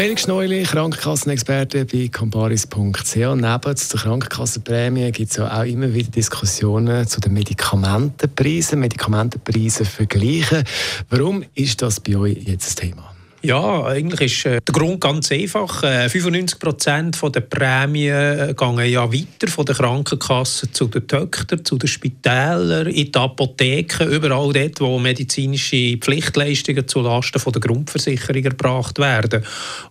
Felix Neuli, Krankenkassenexperte bei comparis.ch. Neben der Krankenkassenprämie gibt es auch immer wieder Diskussionen zu den Medikamentenpreisen, Medikamentenpreise vergleichen. Warum ist das bei euch jetzt das Thema? Ja, eigentlich ist äh, der Grund ganz einfach. Äh, 95 Prozent der Prämien äh, gehen ja weiter von der Krankenkasse zu den Töchtern, zu den Spitälern, in die Apotheken, überall dort, wo medizinische Pflichtleistungen zulasten der Grundversicherung erbracht werden.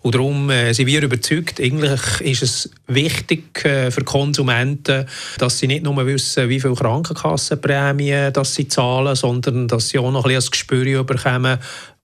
Und darum äh, sind wir überzeugt, eigentlich ist es wichtig äh, für Konsumenten, dass sie nicht nur wissen, wie viel Krankenkassenprämien sie zahlen, sondern dass sie auch noch ein bisschen ein Gespür bekommen,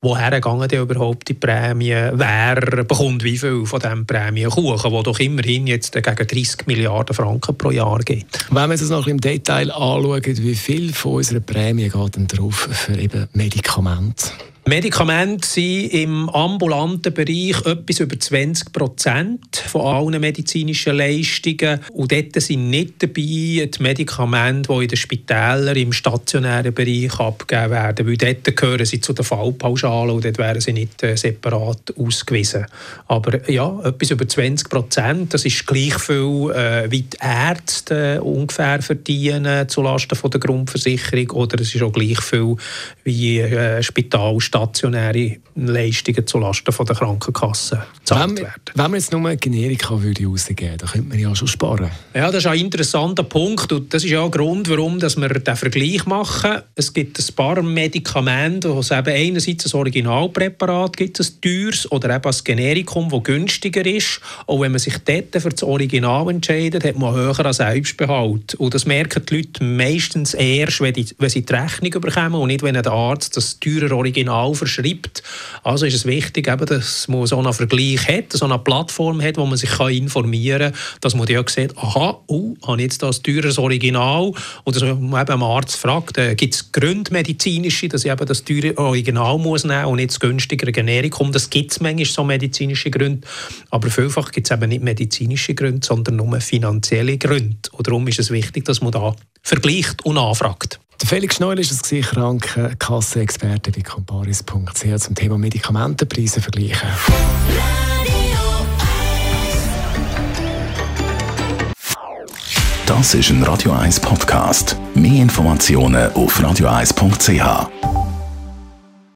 woher gehen denn überhaupt die Prämien? Wer bekommt wie viel von diesem Prämienkuchen, der doch immerhin jetzt gegen 30 Milliarden Franken pro Jahr geht? Wenn wir uns noch im Detail anschauen, wie viel von unserer Prämie geht denn drauf für eben Medikamente? Medikamente sind im ambulanten Bereich etwas über 20 Prozent von allen medizinischen Leistungen. Und dort sind nicht dabei die Medikamente, die in den Spitälern im stationären Bereich abgegeben werden. Weil dort gehören sie zu den Fallpauschalen und dort werden sie nicht äh, separat ausgewiesen. Aber ja, etwas über 20 Prozent, das ist gleich viel, äh, wie die Ärzte ungefähr verdienen zulasten der Grundversicherung. Oder es ist auch gleich viel wie äh, Spital stationäre Leistungen zulasten von der Krankenkasse gezahlt werden. Wenn man jetzt nur Generika würde rausgeben, dann könnte man ja schon sparen. Ja, das ist ein interessanter Punkt und das ist ja ein Grund, warum dass wir den Vergleich machen. Es gibt ein paar Medikamente, wo es eben einerseits ein Originalpräparat gibt, ein teures, oder eben ein Generikum, das günstiger ist. Und wenn man sich dort für das Original entscheidet, hat man einen höheren Selbstbehalt. Und das merken die Leute meistens erst, wenn, die, wenn sie die Rechnung bekommen und nicht, wenn der Arzt das teure Original genau verschreibt. Also ist es wichtig, eben, dass man so einen Vergleich hat, so eine Plattform hat, wo man sich kann informieren kann, dass man ja sieht, aha, uh, habe ich jetzt das teures Original? Und dass man eben am Arzt fragt, äh, gibt es Gründe medizinische, dass ich eben das teure Original muss nehmen und nicht das günstigere Generikum? Das gibt es manchmal, so medizinische Gründe. Aber vielfach gibt es eben nicht medizinische Gründe, sondern nur finanzielle Gründe. Und darum ist es wichtig, dass man da vergleicht und anfragt. Felix Schneul ist ein Krankenkassenexperte bei comparis.ch zum Thema Medikamentenpreise vergleichen. Das ist ein Radio 1 Podcast. Mehr Informationen auf radio1.ch.